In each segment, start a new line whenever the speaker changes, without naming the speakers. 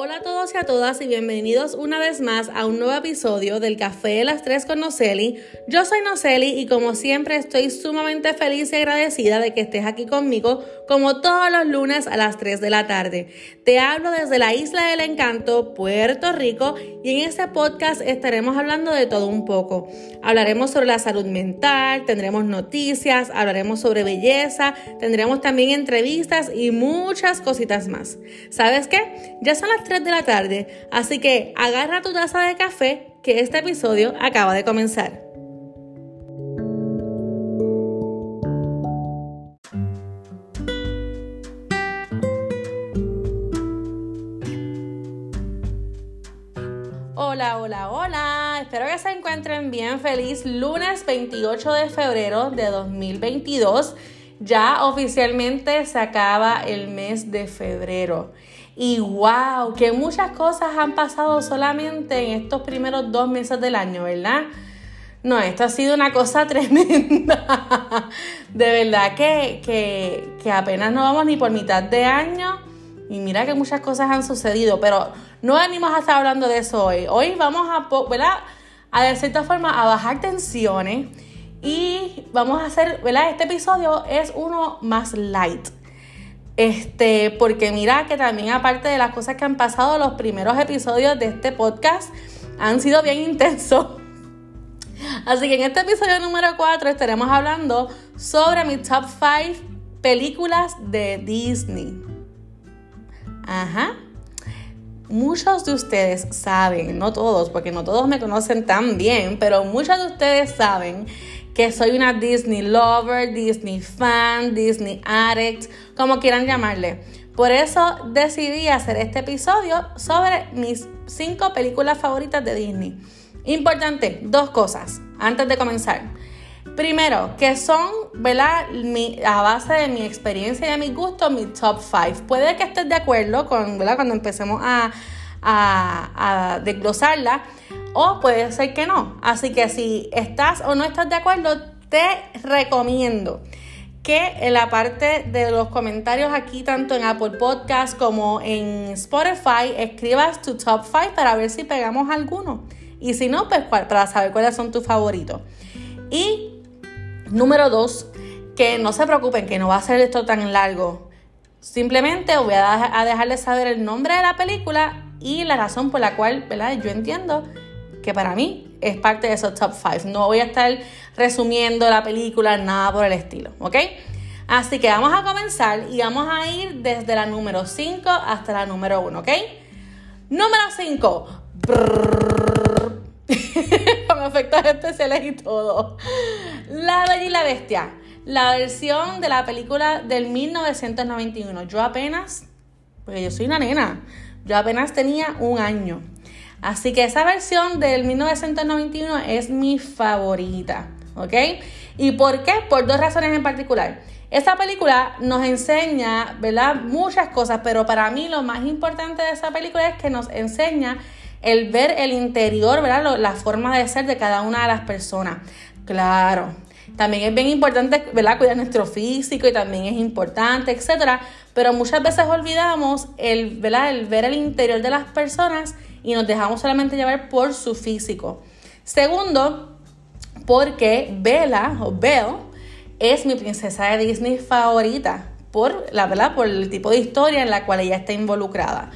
Hola a todos y a todas y bienvenidos una vez más a un nuevo episodio del Café de las Tres con Noceli. Yo soy Noceli y como siempre estoy sumamente feliz y agradecida de que estés aquí conmigo como todos los lunes a las 3 de la tarde. Te hablo desde la Isla del Encanto, Puerto Rico y en este podcast estaremos hablando de todo un poco. Hablaremos sobre la salud mental, tendremos noticias, hablaremos sobre belleza, tendremos también entrevistas y muchas cositas más. ¿Sabes qué? Ya son las 3 de la tarde, así que agarra tu taza de café que este episodio acaba de comenzar. Hola, hola. Espero que se encuentren bien. Feliz lunes 28 de febrero de 2022. Ya oficialmente se acaba el mes de febrero. Y wow, que muchas cosas han pasado solamente en estos primeros dos meses del año, ¿verdad? No, esto ha sido una cosa tremenda. De verdad que, que, apenas no vamos ni por mitad de año. Y mira que muchas cosas han sucedido, pero no venimos a estar hablando de eso hoy. Hoy vamos a, ¿verdad? A de cierta forma a bajar tensiones y vamos a hacer, ¿verdad? Este episodio es uno más light. Este, porque mira que también aparte de las cosas que han pasado, los primeros episodios de este podcast han sido bien intensos. Así que en este episodio número 4 estaremos hablando sobre mi top 5 películas de Disney. Ajá. Muchos de ustedes saben, no todos, porque no todos me conocen tan bien, pero muchos de ustedes saben que soy una Disney lover, Disney fan, Disney addict, como quieran llamarle. Por eso decidí hacer este episodio sobre mis cinco películas favoritas de Disney. Importante, dos cosas antes de comenzar. Primero, que son, ¿verdad? a base de mi experiencia y de mi gusto, mi top 5. Puede que estés de acuerdo con, ¿verdad? Cuando empecemos a, a, a desglosarla o puede ser que no. Así que si estás o no estás de acuerdo, te recomiendo que en la parte de los comentarios aquí, tanto en Apple Podcast como en Spotify, escribas tu top 5 para ver si pegamos alguno. Y si no, pues para saber cuáles son tus favoritos. Y número 2, que no se preocupen, que no va a ser esto tan largo. Simplemente voy a, dejarles saber el nombre de la película y la razón por la cual, ¿verdad? Yo entiendo que para mí es parte de esos top 5. No voy a estar resumiendo la película, nada por el estilo, ¿ok? Así que vamos a comenzar y vamos a ir desde la número 5 hasta la número 1, ¿ok? Número 5. Especiales y todo. La Bella y la Bestia. La versión de la película del 1991. Yo apenas, porque yo soy una nena, yo apenas tenía un año. Así que esa versión del 1991 es mi favorita, ¿ok? ¿Y por qué? Por dos razones en particular. Esta película nos enseña, ¿verdad? Muchas cosas, pero para mí lo más importante de esa película es que nos enseña el ver el interior, ¿verdad? La forma de ser de cada una de las personas. Claro, también es bien importante, ¿verdad? Cuidar nuestro físico y también es importante, etcétera. Pero muchas veces olvidamos el, ¿verdad? el ver el interior de las personas y nos dejamos solamente llevar por su físico. Segundo, porque Bella o Belle es mi princesa de Disney favorita por la verdad, por el tipo de historia en la cual ella está involucrada.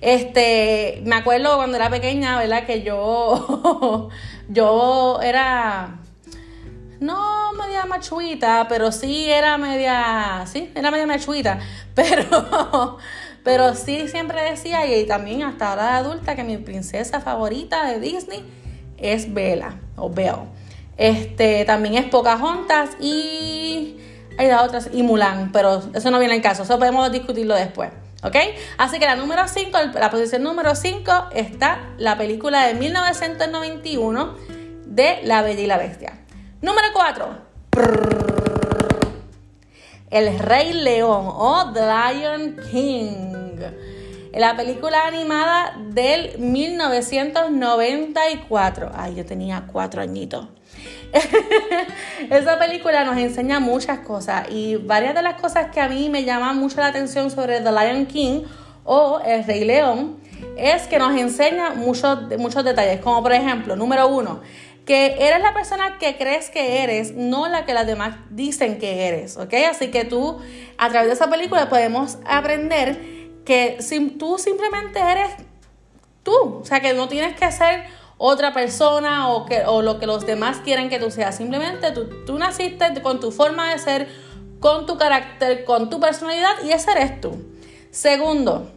Este, me acuerdo cuando era pequeña, ¿verdad? Que yo, yo era, no media machuita, pero sí era media, sí, era media machuita, pero, pero sí siempre decía, y también hasta ahora adulta, que mi princesa favorita de Disney es Bella o Belle. Este, también es Pocahontas y hay otras, y Mulan, pero eso no viene en caso, eso podemos discutirlo después. ¿Ok? Así que la número 5, la posición número 5 está la película de 1991 de La Bella y la Bestia. Número 4. El Rey León o The Lion King. La película animada del 1994. Ay, yo tenía cuatro añitos. Esa película nos enseña muchas cosas y varias de las cosas que a mí me llaman mucho la atención sobre The Lion King o El Rey León es que nos enseña muchos, muchos detalles, como por ejemplo, número uno, que eres la persona que crees que eres, no la que las demás dicen que eres, ¿ok? Así que tú, a través de esa película, podemos aprender que tú simplemente eres tú, o sea, que no tienes que ser otra persona o, que, o lo que los demás quieren que tú seas, simplemente tú, tú naciste con tu forma de ser, con tu carácter, con tu personalidad y ese eres tú. Segundo,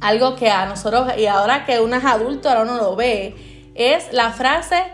algo que a nosotros, y ahora que uno es adulto, ahora uno lo ve, es la frase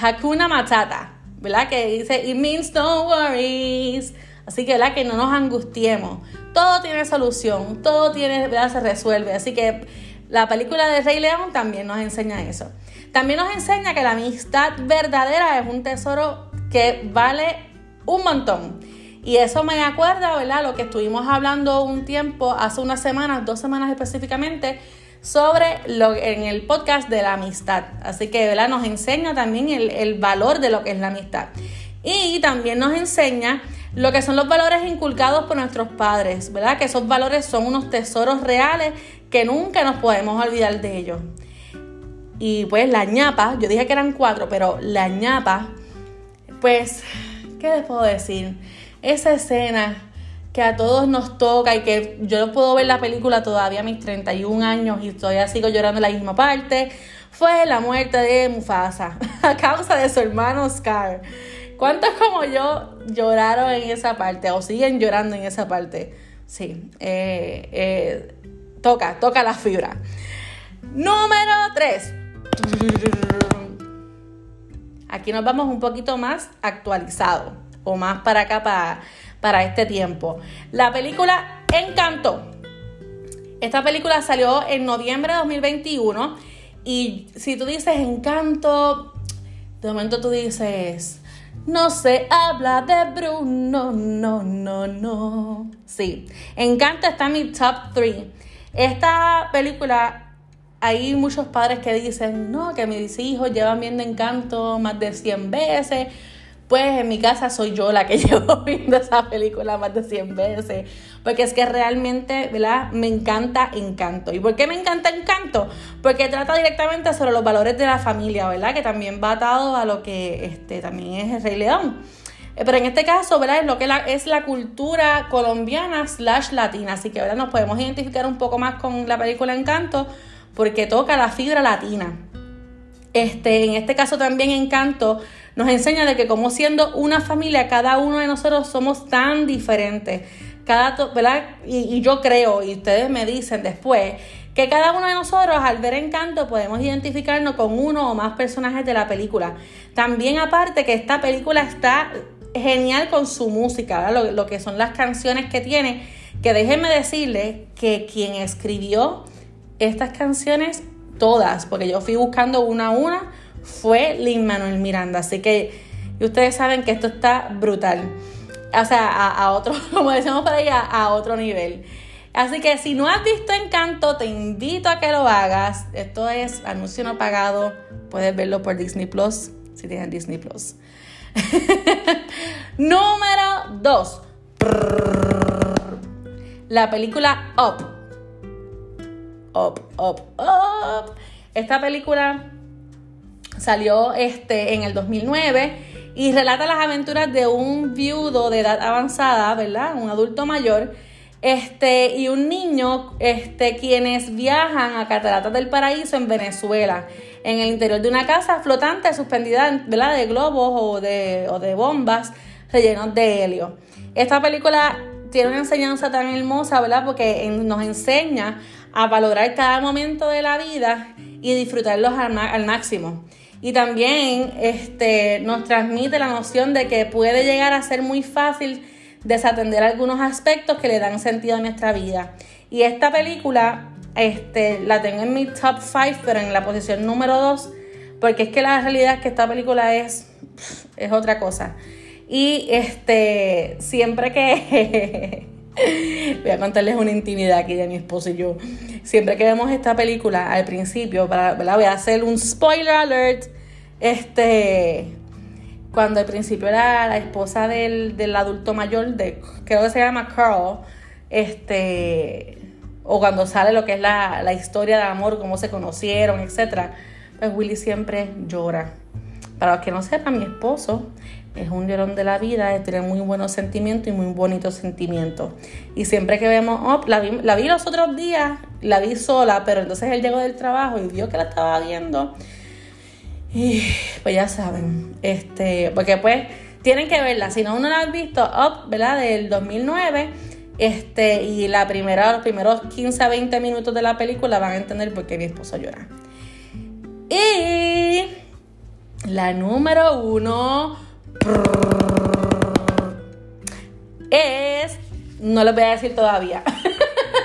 Hakuna Matata, ¿verdad? Que dice, it means no worries. Así que, ¿verdad? Que no nos angustiemos. Todo tiene solución, todo tiene, ¿verdad? Se resuelve. Así que la película de Rey León también nos enseña eso. También nos enseña que la amistad verdadera es un tesoro que vale un montón. Y eso me acuerda, ¿verdad? Lo que estuvimos hablando un tiempo, hace unas semanas, dos semanas específicamente, sobre lo, en el podcast de la amistad. Así que ¿verdad? nos enseña también el, valor de lo que es la amistad. Y también nos enseña lo que son los valores inculcados por nuestros padres, ¿verdad? Que esos valores son unos tesoros reales que nunca nos podemos olvidar de ellos. Y pues la ñapa, yo dije que eran cuatro, pero la ñapa, pues, ¿qué les puedo decir? Esa escena que a todos nos toca y que yo puedo ver la película todavía a mis 31 años y todavía sigo llorando en la misma parte, fue la muerte de Mufasa a causa de su hermano Scar. ¿Cuántos como yo lloraron en esa parte o siguen llorando en esa parte? Sí, eh, eh, toca, toca la fibra. Número 3. Aquí nos vamos un poquito más actualizado o más para acá, para para este tiempo. La película Encanto. Esta película salió en noviembre de 2021 y si tú dices Encanto, de momento tú dices, no se habla de Bruno, no, no, no. Sí, Encanto está en mi top 3. Esta película, hay muchos padres que dicen, no, que mis hijos llevan viendo Encanto más de 100 veces pues en mi casa soy yo la que llevo viendo esa película más de 100 veces. Porque es que realmente, ¿verdad? Me encanta Encanto. ¿Y por qué me encanta Encanto? Porque trata directamente sobre los valores de la familia, ¿verdad? Que también va atado a lo que este, también es el Rey León. Eh, pero en este caso, ¿verdad? Es lo que es la cultura colombiana slash latina. Así que, ¿verdad? Nos podemos identificar un poco más con la película Encanto porque toca la fibra latina. Este, en este caso también Encanto nos enseña de que como siendo una familia, cada uno de nosotros somos tan diferentes. Cada, ¿verdad? Y, yo creo, y ustedes me dicen después, que cada uno de nosotros al ver Encanto podemos identificarnos con uno o más personajes de la película. También aparte que esta película está genial con su música, lo, lo, que son las canciones que tiene, que déjenme decirles que quien escribió estas canciones, todas, porque yo fui buscando una a una, fue Lin Manuel Miranda. Así que ustedes saben que esto está brutal. O sea, a, otro, como decimos por ahí, a, otro nivel. Así que si no has visto Encanto, te invito a que lo hagas. Esto es anuncio no pagado. Puedes verlo por Disney Plus, si tienes Disney Plus. Número 2. La película Up. Up, Up, Up. Esta película Salió este, en el 2009 y relata las aventuras de un viudo de edad avanzada, ¿verdad? Un adulto mayor. Este, y un niño, este, quienes viajan a Cataratas del Paraíso en Venezuela, en el interior de una casa flotante suspendida ¿verdad? de globos o de, o de bombas rellenos de helio. Esta película tiene una enseñanza tan hermosa, ¿verdad? Porque nos enseña a valorar cada momento de la vida y disfrutarlos al máximo y también este, nos transmite la noción de que puede llegar a ser muy fácil desatender algunos aspectos que le dan sentido a nuestra vida. Y esta película este, la tengo en mi top 5, pero en la posición número 2, porque es que la realidad es que esta película es, es otra cosa. Y este, siempre que... Voy a contarles una intimidad aquí de mi esposo y yo. Siempre que vemos esta película al principio, voy a hacer un spoiler alert. Este, cuando al principio era la esposa del, adulto mayor, de, creo que se llama Carl, este, o cuando sale lo que es la, la historia de amor, cómo se conocieron, etc., pues Willy siempre llora. Para los que no sepan, mi esposo es un llorón de la vida, tiene muy buenos sentimientos y muy bonitos sentimientos. Y siempre que vemos, oh, la vi, los otros días, la vi sola, pero entonces él llegó del trabajo y vio que la estaba viendo. Y pues ya saben, este, porque pues tienen que verla. Si no, uno la ha visto, Up, ¿verdad? Del 2009. Este, y la primera, los primeros 15 a 20 minutos de la película van a entender por qué mi esposo llora. Y la número uno es. No lo voy a decir todavía.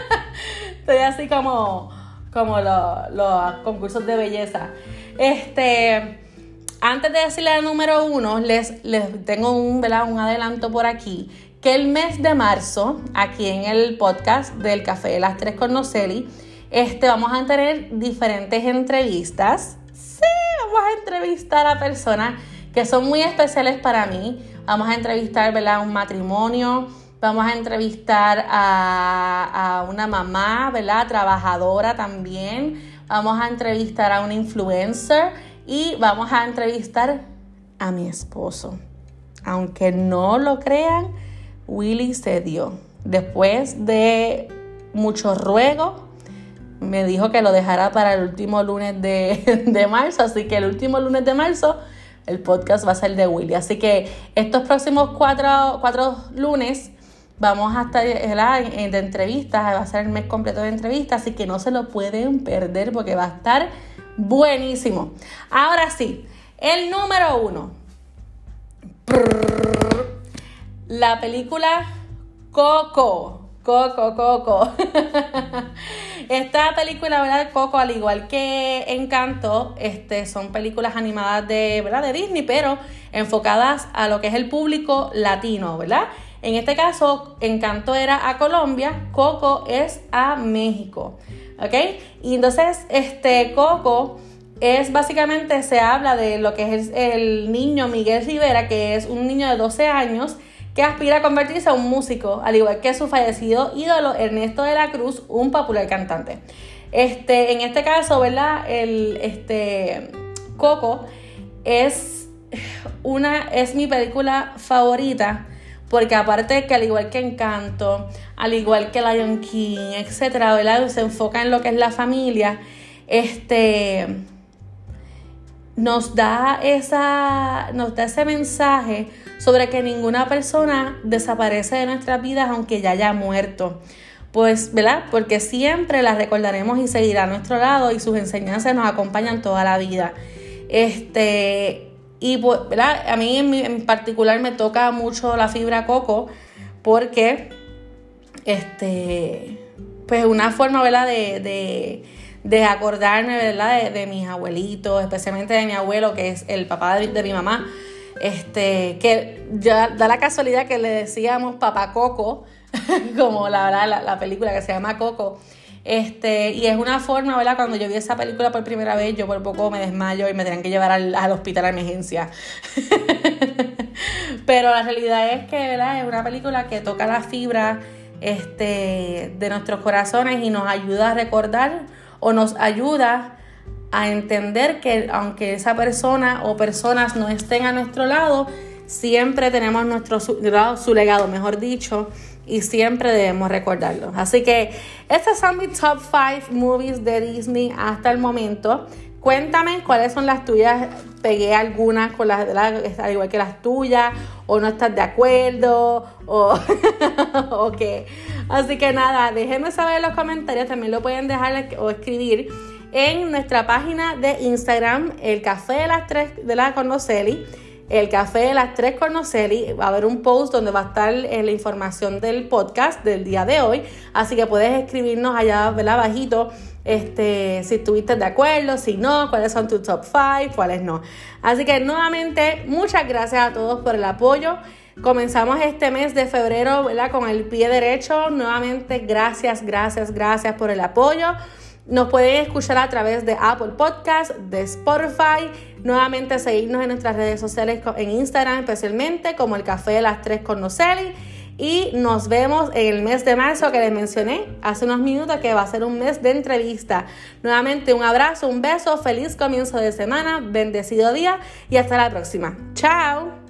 Estoy así como, como los concursos de belleza. Este. Antes de decirle el número uno, les, les tengo un, adelanto por aquí. Que el mes de marzo, aquí en el podcast del Café de las Tres con este, vamos a tener diferentes entrevistas. Sí, vamos a entrevistar a personas que son muy especiales para mí. Vamos a entrevistar, ¿verdad? Un matrimonio. Vamos a entrevistar a, a una mamá, ¿verdad? Trabajadora también. Vamos a entrevistar a un influencer y vamos a entrevistar a mi esposo. Aunque no lo crean, Willy se dio. Después de mucho ruego, me dijo que lo dejara para el último lunes de, de marzo. Así que el último lunes de marzo el podcast va a ser de Willy. Así que estos próximos cuatro, cuatro lunes vamos a estar de entrevistas, va a ser el mes completo de entrevistas, así que no se lo pueden perder porque va a estar buenísimo. Ahora sí, el número uno. La película Coco. Coco, Coco. Esta película, ¿verdad? Coco, al igual que Encanto, este, son películas animadas de, ¿verdad? de Disney, pero enfocadas a lo que es el público latino, ¿verdad? En este caso, Encanto era a Colombia, Coco es a México, ¿ok? Y entonces, este, Coco es básicamente, se habla de lo que es el niño Miguel Rivera, que es un niño de 12 años, que aspira a convertirse en un músico, al igual que su fallecido ídolo Ernesto de la Cruz, un popular cantante. Este, en este caso, ¿verdad? El este, Coco es una es mi película favorita porque aparte que al igual que Encanto, al igual que Lion King, etcétera, ¿verdad? Se enfoca en lo que es la familia. Este nos da esa nos da ese mensaje sobre que ninguna persona desaparece de nuestras vidas aunque ya haya muerto. Pues, ¿verdad? Porque siempre la recordaremos y seguirá a nuestro lado y sus enseñanzas nos acompañan toda la vida. Este, y pues, ¿verdad? A mí en, particular me toca mucho la fibra coco porque, este, pues una forma, ¿verdad? De, acordarme, ¿verdad? De, mis abuelitos, especialmente de mi abuelo, que es el papá de mi mamá este, que ya da la casualidad que le decíamos Papá Coco, como la, la, la película que se llama Coco. Este, y es una forma, ¿verdad? Cuando yo vi esa película por primera vez, yo por poco me desmayo y me tenían que llevar al, al hospital a emergencia. Pero la realidad es que, ¿verdad? Es una película que toca la fibra este, de nuestros corazones y nos ayuda a recordar o nos ayuda a entender que aunque esa persona o personas no estén a nuestro lado, siempre tenemos nuestro su, su legado, mejor dicho, y siempre debemos recordarlo. Así que estas son mis top 5 movies de Disney hasta el momento. Cuéntame cuáles son las tuyas. Pegué algunas con las, al igual que las tuyas, o no estás de acuerdo, o, qué. Así que nada, déjenme saber en los comentarios. También lo pueden dejar o escribir en nuestra página de Instagram, el Café de las Tres de la Cornoceli. El Café de las Tres Cornoceli. Va a haber un post donde va a estar eh, la información del podcast del día de hoy. Así que puedes escribirnos allá ¿verdad? este, si estuviste de acuerdo, si no, cuáles son tus top 5, cuáles no. Así que nuevamente, muchas gracias a todos por el apoyo. Comenzamos este mes de febrero con el pie derecho. Nuevamente, gracias, gracias, gracias por el apoyo. Nos pueden escuchar a través de Apple Podcast, de Spotify, nuevamente seguirnos en nuestras redes sociales en Instagram especialmente como el Café de las Tres con Noceli Y nos vemos en el mes de marzo que les mencioné hace unos minutos que va a ser un mes de entrevista. Nuevamente un abrazo, un beso, feliz comienzo de semana, bendecido día y hasta la próxima. Chao.